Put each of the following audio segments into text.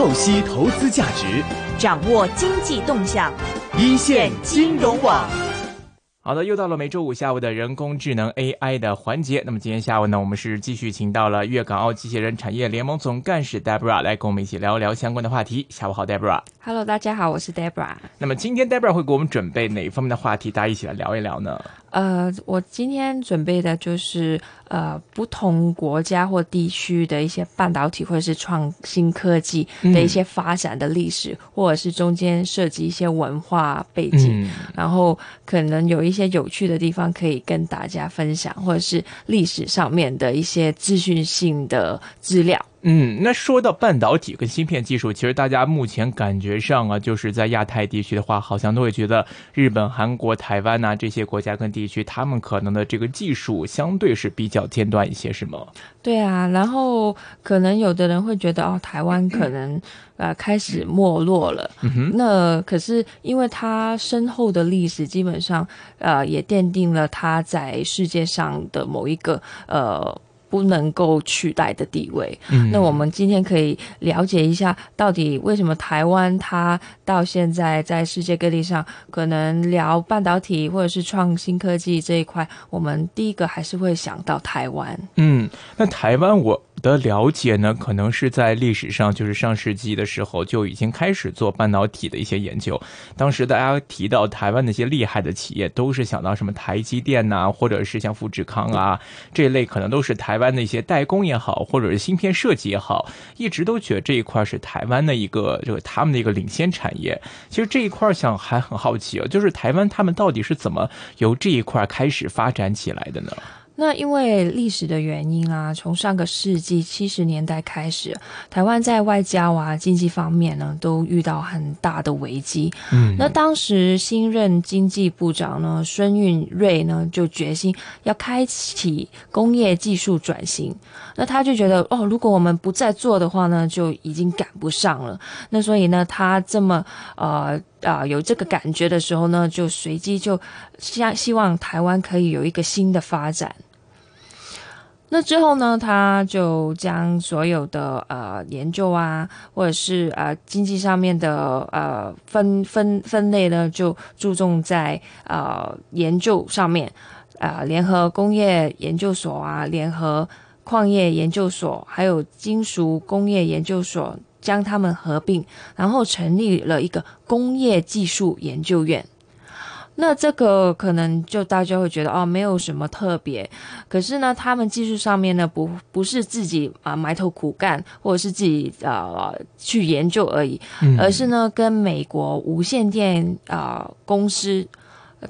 透析投资价值，掌握经济动向，一线金融网。好的，又到了每周五下午的人工智能 AI 的环节。那么今天下午呢，我们是继续请到了粤港澳机器人产业联盟总干事 Debra 来跟我们一起聊一聊相关的话题。下午好，Debra。Hello，大家好，我是 Debra。那么今天 Debra 会给我们准备哪方面的话题？大家一起来聊一聊呢？呃，我今天准备的就是呃不同国家或地区的一些半导体或者是创新科技的一些发展的历史，或者是中间涉及一些文化背景，嗯然后可能有一些有趣的地方可以跟大家分享，或者是历史上面的一些资讯性的资料。嗯，那说到半导体跟芯片技术，其实大家目前感觉上啊，就是在亚太地区的话，好像都会觉得日本、韩国、台湾呐、这些国家跟地区，他们可能的这个技术相对是比较尖端一些，是吗？对啊，然后可能有的人会觉得哦，台湾可能呃开始没落了。嗯哼，那可是因为它深厚的历史，基本上呃也奠定了它在世界上的某一个呃。不能够取代的地位。嗯那我们今天可以了解一下，到底为什么台湾它到现在在世界各地上，可能聊半导体或者是创新科技这一块，我们第一个还是会想到台湾。嗯，那台湾我的了解呢，可能是在历史上，就是上世纪的时候就已经开始做半导体的一些研究。当时大家提到台湾那些厉害的企业，都是想到什么台积电呐、或者是像富士康啊这一类，可能都是台湾的一些代工也好，或者是芯片设计也好，一直都觉得这一块是台湾的一个这个他们的一个领先产业。其实这一块想还很好奇啊，就是台湾他们到底是怎么由这一块开始发展起来的呢？那因为历史的原因啊，从上个世纪七十年代开始，台湾在外交啊、经济方面呢，都遇到很大的危机。嗯那当时新任经济部长呢，孙运瑞呢，就决心要开启工业技术转型。那他就觉得，哦，如果我们不再做的话呢，就已经赶不上了。那所以呢，他这么呃啊、有这个感觉的时候呢，就随机就希希望台湾可以有一个新的发展。那之后呢，他就将所有的呃研究啊，或者是呃经济上面的呃分分分类呢，就注重在呃研究上面，呃联合工业研究所啊，联合矿业研究所，还有金属工业研究所，将它们合并，然后成立了一个工业技术研究院。那这个可能就大家会觉得哦，没有什么特别。可是呢，他们技术上面呢，不不是自己啊、埋头苦干，或者是自己呃去研究而已，而是呢跟美国无线电啊、公司。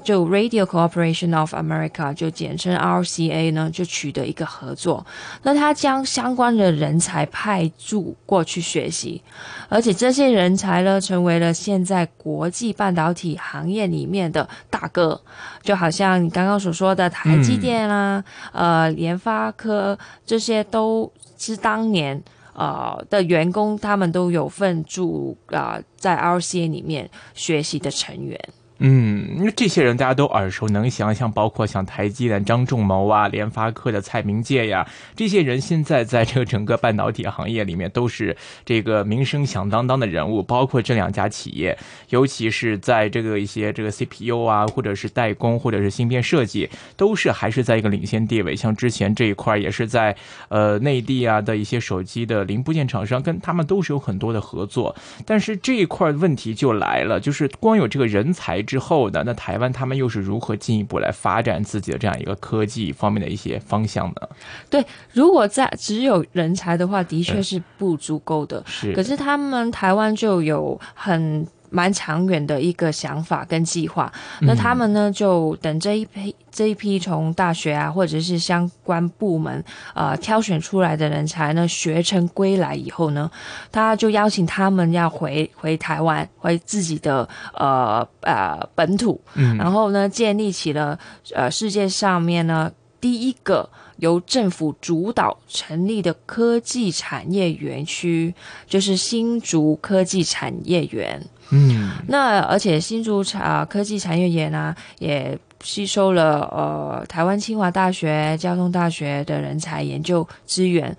就 Radio Corporation of America，就简称 RCA 呢，就取得一个合作。那他将相关的人才派驻过去学习，而且这些人才呢，成为了现在国际半导体行业里面的大哥。就好像你刚刚所说的台积电啦、呃联发科这些，都是当年。呃的员工，他们都有份驻啊、呃在 RCA 里面学习的成员。嗯，因为这些人大家都耳熟能详，像包括像台积电张仲谋啊、联发科的蔡明介呀，这些人现在在这个整个半导体行业里面都是这个名声响当当的人物。包括这两家企业，尤其是在这个一些这个 CPU 啊，或者是代工，或者是芯片设计，都是还是在一个领先地位。像之前这一块也是在呃内地啊的一些手机的零部件厂商，跟他们都是有很多的合作。但是这一块问题就来了，就是光有这个人才之后的，那台湾他们又是如何进一步来发展自己的这样一个科技方面的一些方向呢？对，如果在只有人才的话，的确是不足够的。是，可是他们台湾就有很蛮长远的一个想法跟计划。那他们呢，就等这一批这一批从大学啊，或者是相关部门呃挑选出来的人才呢，学成归来以后呢，他就邀请他们要回回台湾，回自己的呃呃本土，嗯然后呢，建立起了呃世界上面呢第一个由政府主导成立的科技产业园区，就是新竹科技产业园。嗯那而且新竹产、科技产业园呢，也吸收了呃台湾清华大学、交通大学的人才研究资源。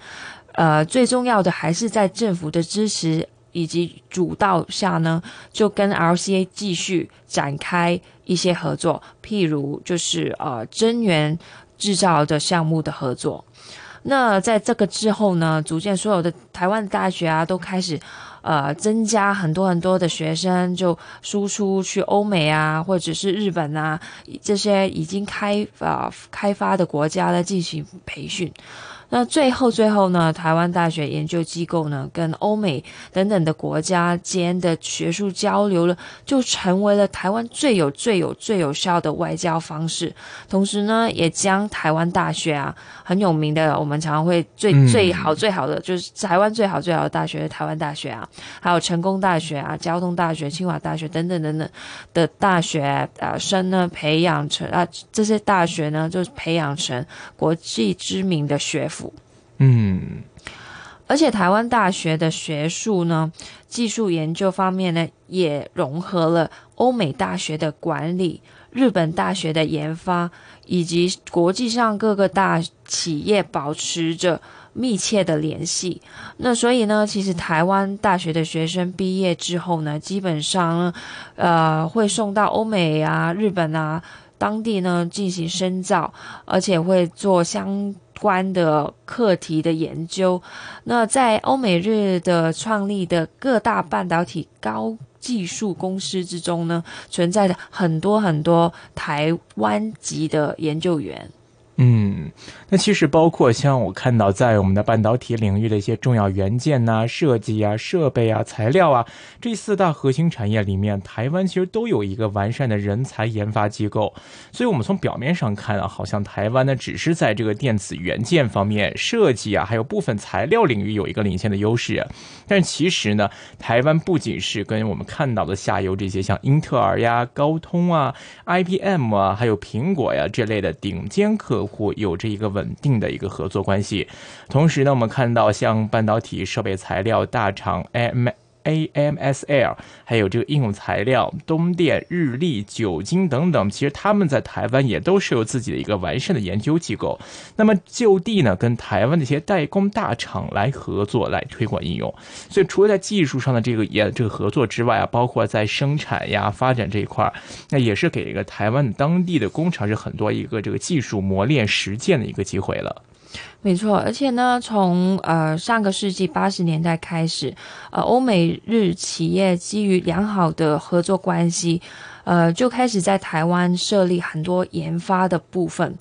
呃，最重要的还是在政府的支持以及主导下呢，就跟 RCA 继续展开一些合作，譬如就是呃真源制造的项目的合作。那在这个之后呢，逐渐所有的台湾大学啊都开始。呃，增加很多很多的学生就输出去欧美啊，或者是日本啊这些已经开发开发的国家呢进行培训。那最后最后呢，台湾大学研究机构呢，跟欧美等等的国家间的学术交流了，就成为了台湾最有最有最有效的外交方式。同时呢，也将台湾大学啊很有名的，我们常常会最最好最好的就是台湾最好最好的大学，台湾大学啊，还有成功大学啊、交通大学、清华大学等等等等的大学啊生呢，培养成啊这些大学呢，就培养成国际知名的学府。嗯，而且台湾大学的学术呢，技术研究方面呢，也融合了欧美大学的管理、日本大学的研发，以及国际上各个大企业保持着密切的联系。那所以呢，其实台湾大学的学生毕业之后呢，基本上呃会送到欧美啊、日本啊当地呢进行深造，而且会做相。关的课题的研究，那在欧美日的创立的各大半导体高技术公司之中呢，存在着很多很多台湾籍的研究员。嗯，那其实包括像我看到在我们的半导体领域的一些重要元件呐、设计啊、设备啊、材料啊这四大核心产业里面，台湾其实都有一个完善的人才研发机构。所以，我们从表面上看啊，好像台湾呢只是在这个电子元件方面、设计啊，还有部分材料领域有一个领先的优势。但其实呢，台湾不仅是跟我们看到的下游这些像英特尔呀、高通啊、IBM 啊，还有苹果呀这类的顶尖客。户有着一个稳定的一个合作关系，同时呢，我们看到像半导体设备材料大厂 M。AMSL，还有这个应用材料，东电、日立、九晶等等，其实他们在台湾也都是有自己的一个完善的研究机构。那么就地呢，跟台湾的一些代工大厂来合作，来推广应用。所以除了在技术上的这个也这个合作之外啊，包括在生产呀、发展这一块，那也是给一个台湾当地的工厂是很多一个这个技术磨练实践的一个机会了。没错，而且呢，从呃上个世纪八十年代开始，呃，欧美日企业基于良好的合作关系，呃，就开始在台湾设立很多研发的部分。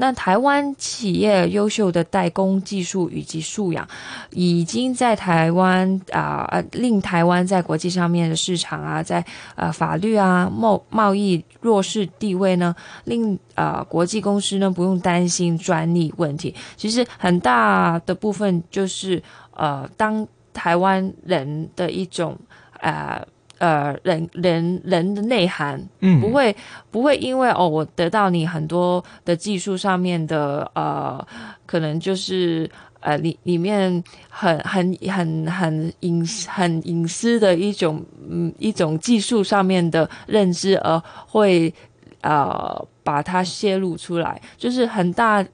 那台湾企业优秀的代工技术以及素养，已经在台湾啊，令台湾在国际上面的市场啊，在呃法律啊贸贸易弱势地位呢，令啊国际公司呢不用担心专利问题。其实很大的部分就是呃，当台湾人的一种呃。呃，人人人的内涵，嗯，不会不会因为哦，我得到你很多的技术上面的呃，可能就是呃里里面很很很很隐很隐私的一种嗯一种技术上面的认知，而会呃把它泄露出来，就是很大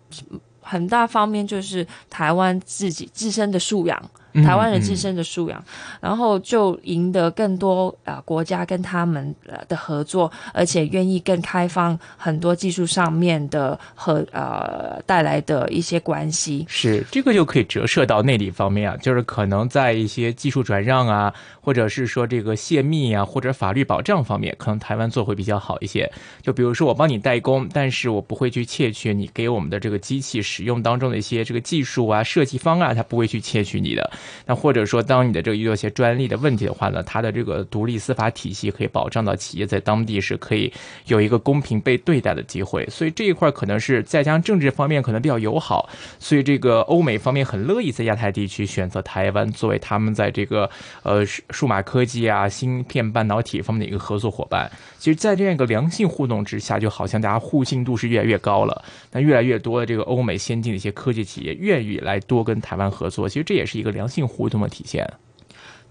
很大方面就是台湾自己自身的素养。台湾人自身的素养，然后就赢得更多啊国家跟他们的合作，而且愿意更开放很多技术上面的和呃带来的一些关系。是这个就可以折射到内地方面啊，就是可能在一些技术转让啊，或者是说这个泄密啊，或者法律保障方面，可能台湾做会比较好一些。就比如说我帮你代工，但是我不会去窃取你给我们的这个机器使用当中的一些这个技术啊、设计方案，他不会去窃取你的。那或者说，当你的这个遇到一些专利的问题的话呢，它的这个独立司法体系可以保障到企业在当地是可以有一个公平被对待的机会。所以这一块可能是再加上政治方面可能比较友好，所以这个欧美方面很乐意在亚太地区选择台湾作为他们在这个呃数数码科技啊、芯片半导体方面的一个合作伙伴。其实，在这样一个良性互动之下，就好像大家互信度是越来越高了。那越来越多的这个欧美先进的一些科技企业愿意来多跟台湾合作，其实这也是一个良性互动的体现。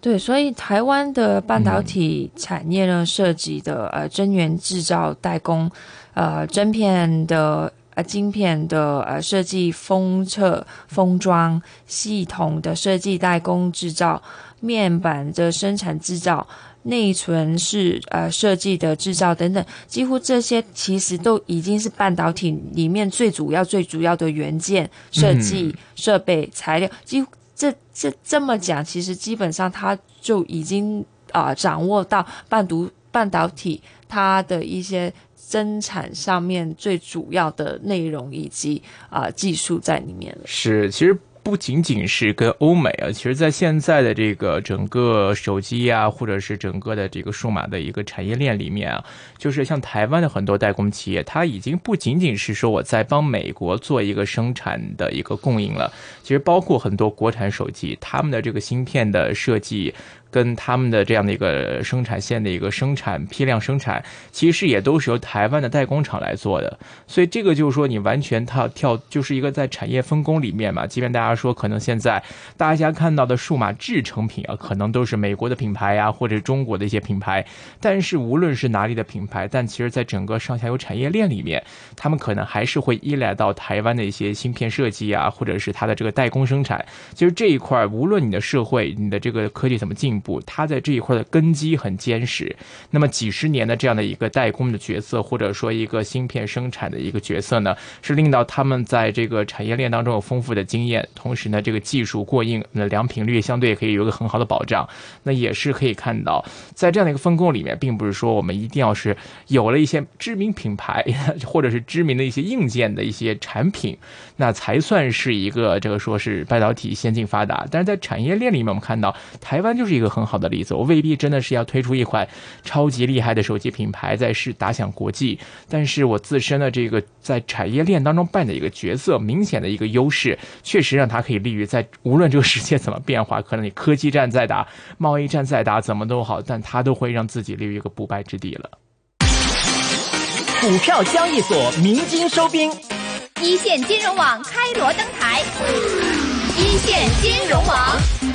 对，所以台湾的半导体产业呢，涉及的呃，真源制造、代工，呃，晶片的呃晶片的呃设计、封测、封装系统的设计、代工制造、面板的生产制造。内存是呃设计的制造等等，几乎这些其实都已经是半导体里面最主要、最主要的元件设计、设备、材料。几乎这这这么讲，其实基本上它就已经啊掌握到半独半导体它的一些生产上面最主要的内容以及啊技术在里面了。是，其实。不仅仅是跟欧美啊，其实，在现在的这个整个手机啊，或者是整个的这个数码的一个产业链里面啊，就是像台湾的很多代工企业，它已经不仅仅是说我在帮美国做一个生产的一个供应了，其实包括很多国产手机，他们的这个芯片的设计。跟他们的这样的一个生产线的一个生产批量生产，其实也都是由台湾的代工厂来做的。所以这个就是说，你完全跳跳就是一个在产业分工里面嘛。即便大家说可能现在大家看到的数码制成品啊，可能都是美国的品牌呀，或者中国的一些品牌。但是无论是哪里的品牌，但其实在整个上下游产业链里面，他们可能还是会依赖到台湾的一些芯片设计啊，或者是它的这个代工生产。其实这一块，无论你的社会、你的这个科技怎么进步。它在这一块的根基很坚实，那么几十年的这样的一个代工的角色，或者说一个芯片生产的一个角色呢，是令到他们在这个产业链当中有丰富的经验，同时呢，这个技术过硬，那良品率相对可以有一个很好的保障。那也是可以看到，在这样的一个分工里面，并不是说我们一定要是有了一些知名品牌，或者是知名的一些硬件的一些产品，那才算是一个这个说是半导体先进发达。但是在产业链里面，我们看到台湾就是一个。很好的例子，我未必真的是要推出一款超级厉害的手机品牌，在是打响国际。但是我自身的这个在产业链当中扮的一个角色，明显的一个优势，确实让它可以立于在无论这个世界怎么变化，可能你科技战再打，贸易战再打，怎么都好，但它都会让自己立于一个不败之地了。股票交易所鸣金收兵，一线金融网开锣登台，一线金融网。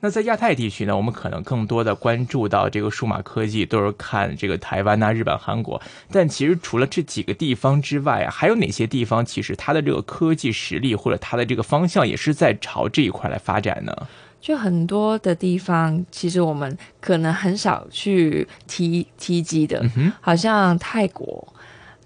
那在亚太地区呢，我们可能更多的关注到这个数码科技，都是看这个台湾呐、日本、韩国。但其实除了这几个地方之外啊，还有哪些地方其实它的这个科技实力或者它的这个方向也是在朝这一块来发展呢？就很多的地方，其实我们可能很少去提提及的，好像泰国。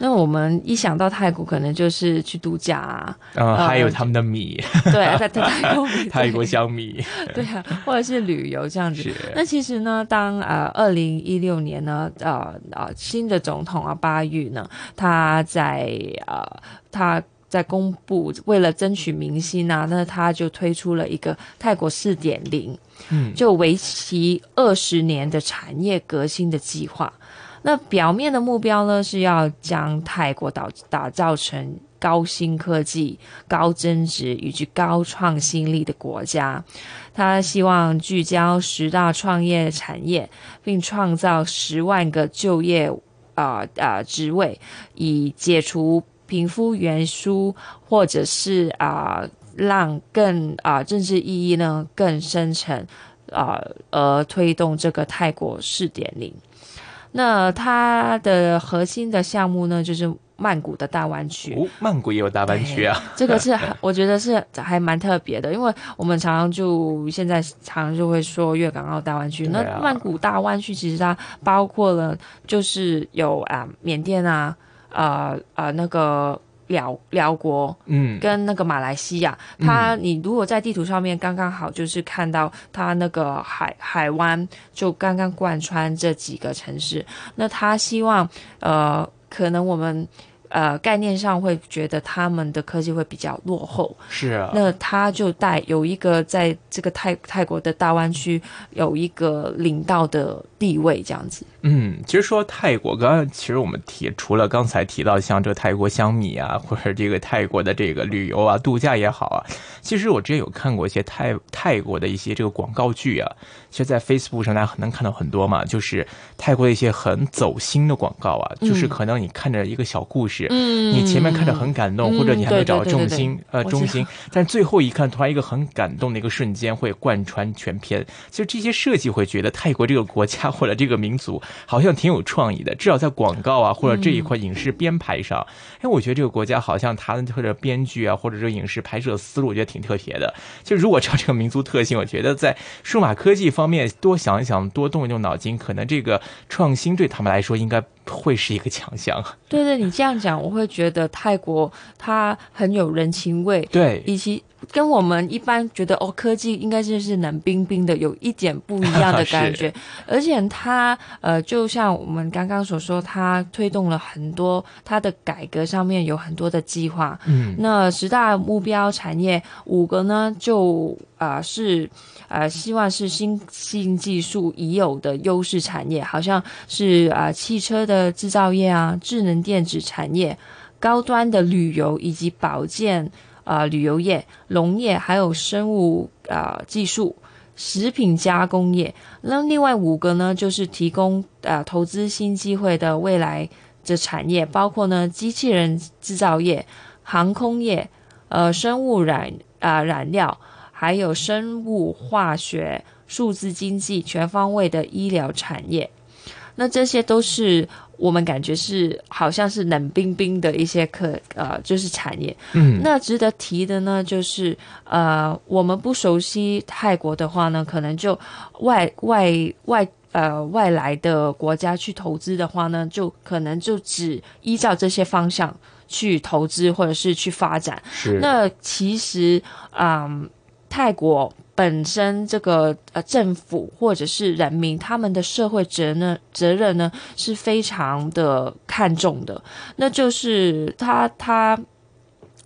那我们一想到泰国，可能就是去度假啊，嗯，还有他们的米，对，在泰国米，泰国香米，对啊，或者是旅游这样子。那其实呢，当呃二零一六年呢，呃呃新的总统啊巴育呢，他在呃他在公布为了争取民心啊，那他就推出了一个泰国四点零，嗯，就为期二十年的产业革新的计划。那表面的目标呢，是要将泰国打打造成高新科技、高增值以及高创新力的国家。他希望聚焦十大创业产业，并创造十万个就业啊啊职位，以解除贫富悬殊，或者是啊让更啊政治意义呢更深层啊而推动这个泰国四点零。那它的核心的项目呢，就是曼谷的大湾区。哦，曼谷也有大湾区啊。这个是我觉得是还蛮特别的，因为我们常常就现在常常就会说粤港澳大湾区。那曼谷大湾区其实它包括了，就是有啊缅甸啊，呃呃那个。辽辽国，嗯，跟那个马来西亚，它你如果在地图上面刚刚好就是看到它那个海海湾，就刚刚贯穿这几个城市。那他希望，呃，可能我们呃概念上会觉得他们的科技会比较落后，是啊。那他就带有一个在这个泰泰国的大湾区有一个领导的地位这样子。嗯，其实说泰国，刚刚其实我们提除了刚才提到像这个泰国香米啊，或者这个泰国的这个旅游啊、度假也好啊，其实我之前有看过一些泰泰国的一些这个广告剧啊，其实，在 Facebook 上大家能看到很多嘛，就是泰国的一些很走心的广告啊，就是可能你看着一个小故事，嗯。你前面看着很感动，嗯或者你还没找到重心对呃中心，但最后一看，突然一个很感动的一个瞬间会贯穿全片。就这些设计会觉得泰国这个国家或者这个民族好像挺有创意的，至少在广告啊或者这一块影视编排上，哎，我觉得这个国家好像它的或者编剧啊或者这个影视拍摄思路，我觉得挺特别的。就如果照这个民族特性，我觉得在数码科技方面多想一想，多动一动脑筋，可能这个创新对他们来说应该会是一个强项。对对，你这样讲，我会觉得泰国它很有人情味，对，以及跟我们一般觉得哦，科技应该就是冷冰冰的，有一点不一样的感觉。而且它呃，就像我们刚刚所说，它推动了很多它的改革上面有很多的计划。嗯，那十大目标产业五个呢，就啊、呃是呃希望是新新技术已有的优势产业，好像是啊、呃汽车的制造业啊，智能电子产业，高端的旅游以及保健啊、旅游业、农业还有生物啊、技术。食品加工业，那另外五个呢，就是提供呃投资新机会的未来的产业，包括呢机器人制造业、航空业、呃生物染啊、染料，还有生物化学、数字经济全方位的医疗产业。那这些都是我们感觉是好像是冷冰冰的一些科呃就是产业。嗯，那值得提的呢，就是呃，我们不熟悉泰国的话呢，可能就外外外呃外来的国家去投资的话呢，就可能就只依照这些方向去投资或者是去发展。是那其实，嗯，泰国本身这个呃政府或者是人民他们的社会责任责任呢是非常的看重的，那就是他他。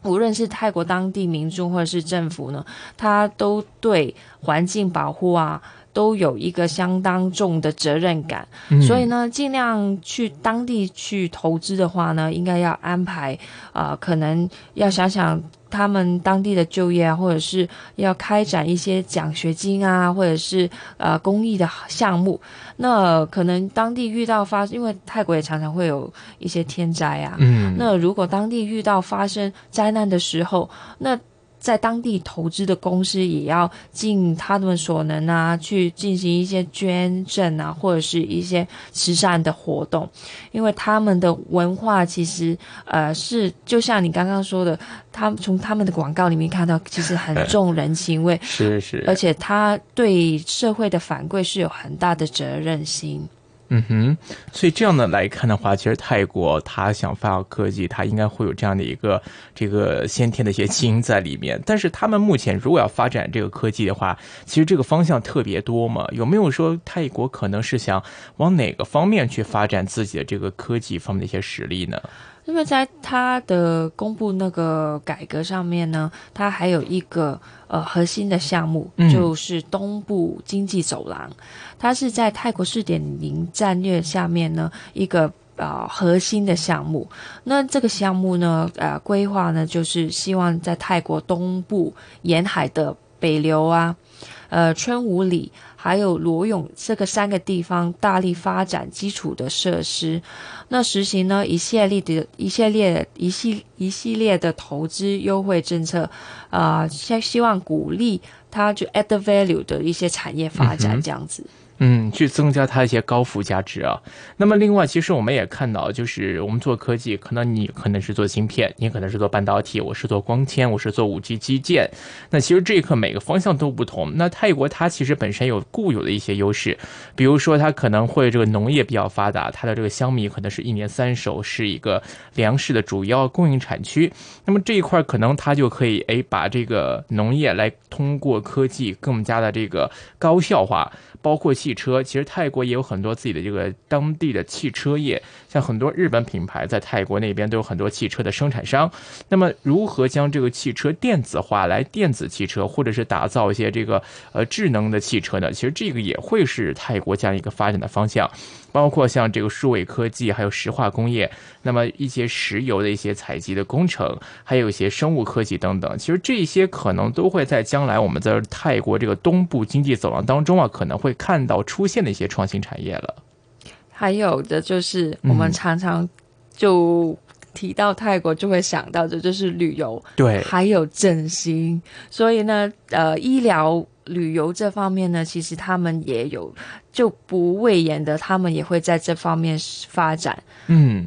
无论是泰国当地民众或者是政府呢，他都对环境保护啊，都有一个相当重的责任感。嗯所以呢，尽量去当地去投资的话呢，应该要安排啊、呃可能要想想他们当地的就业啊，或者是要开展一些奖学金啊，或者是呃公益的项目。那可能当地遇到发，因为泰国也常常会有一些天灾啊，嗯，那如果当地遇到发生灾难的时候，那在当地投资的公司也要尽他们所能啊，去进行一些捐赠啊，或者是一些慈善的活动，因为他们的文化其实呃是就像你刚刚说的，他们从他们的广告里面看到，其实很重人情味，是是，而且他对社会的反馈是有很大的责任心。嗯哼，所以这样的来看的话，其实泰国它想发科技，它应该会有这样的一个这个先天的一些基因在里面。但是他们目前如果要发展这个科技的话，其实这个方向特别多嘛。有没有说泰国可能是想往哪个方面去发展自己的这个科技方面的一些实力呢？因为在它的公布那个改革上面呢，它还有一个呃核心的项目，嗯就是东部经济走廊，它是在泰国四点零战略下面呢一个。呃，核心的项目，那这个项目呢，呃，规划呢，就是希望在泰国东部沿海的北流啊，呃，春武里还有罗永这个三个地方大力发展基础的设施，那实行呢一系列的一系列一系一系列的投资优惠政策，啊，希希望鼓励它就 add value 的一些产业发展这样子。嗯，嗯去增加它一些高附加值啊。那么另外，其实我们也看到，就是我们做科技，可能你可能是做芯片，你可能是做半导体，我是做光纤，我是做五 G 基建。那其实这一刻每个方向都不同。那泰国它其实本身有固有的一些优势，比如说它可能会这个农业比较发达，它的这个香米可能是一年三熟，是一个粮食的主要供应产区。那么这一块可能它就可以哎把这个农业来通过科技更加的这个高效化。包括汽车，其实泰国也有很多自己的这个当地的汽车业，像很多日本品牌在泰国那边都有很多汽车的生产商。那么，如何将这个汽车电子化来电子汽车，或者是打造一些这个呃智能的汽车呢？其实这个也会是泰国这样一个发展的方向。包括像这个数位科技，还有石化工业，那么一些石油的一些采集的工程，还有一些生物科技等等，其实这些可能都会在将来我们在泰国这个东部经济走廊当中啊，可能会看到出现的一些创新产业了。还有的就是我们常常就提到泰国，就会想到的就是旅游，对，还有振兴，所以呢，呃，医疗。旅游这方面呢，其实他们也有就不畏言的，他们也会在这方面发展。嗯。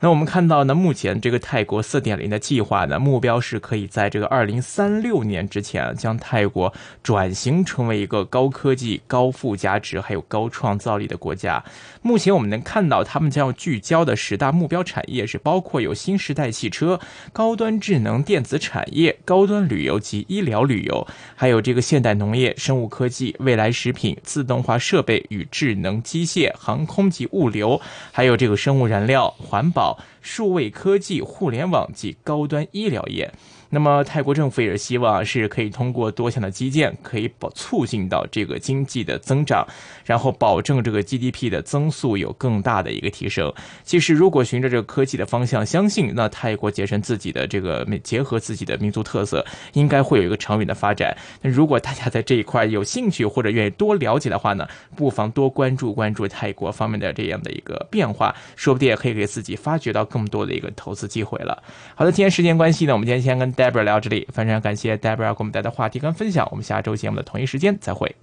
那我们看到呢，目前这个泰国四点零的计划呢，目标是可以在这个二零三六年之前，将泰国转型成为一个高科技、高附加值还有高创造力的国家。目前我们能看到，他们将要聚焦的十大目标产业是包括有新时代汽车、高端智能电子产业、高端旅游及医疗旅游，还有这个现代农业、生物科技、未来食品、自动化设备与智能机械、航空及物流，还有这个生物燃料、环保。数位科技、互联网及高端医疗业。那么，泰国政府也是希望是可以通过多项的基建，可以保促进到这个经济的增长，然后保证这个 GDP 的增速有更大的一个提升。其实，如果循着这个科技的方向，相信那泰国节省自己的这个结合自己的民族特色，应该会有一个长远的发展。那如果大家在这一块有兴趣或者愿意多了解的话呢，不妨多关注关注泰国方面的这样的一个变化，说不定也可以给自己发掘到更多的一个投资机会了。好的，今天时间关系呢，我们今天先跟。Debra 聊到这里，非常感谢 Debra 给我们带来的话题跟分享。我们下周节目的同一时间再会。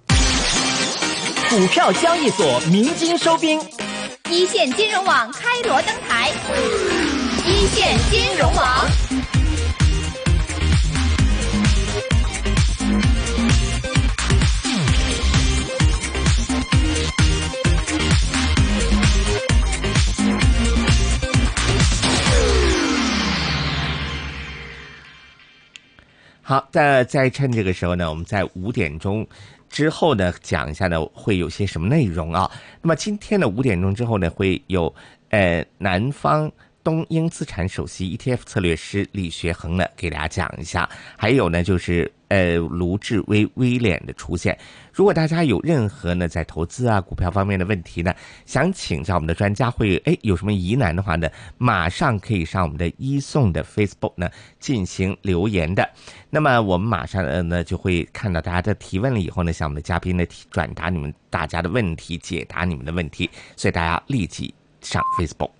股票交易所鸣金收兵，一线金融网开锣登台，一线金融网。好，在在趁这个时候呢，我们在五点钟之后呢，讲一下呢会有些什么内容啊？那么今天呢五点钟之后呢，会有呃南方。东英资产首席 ETF 策略师李学恒呢，给大家讲一下。还有呢，就是呃卢志威威廉的出现。如果大家有任何呢在投资啊股票方面的问题呢，想请教我们的专家，会哎有什么疑难的话呢，马上可以上我们的一送的 Facebook 呢进行留言的。那么我们马上呃呢就会看到大家的提问了以后呢，向我们的嘉宾呢转达你们大家的问题，解答你们的问题。所以大家立即上 Facebook。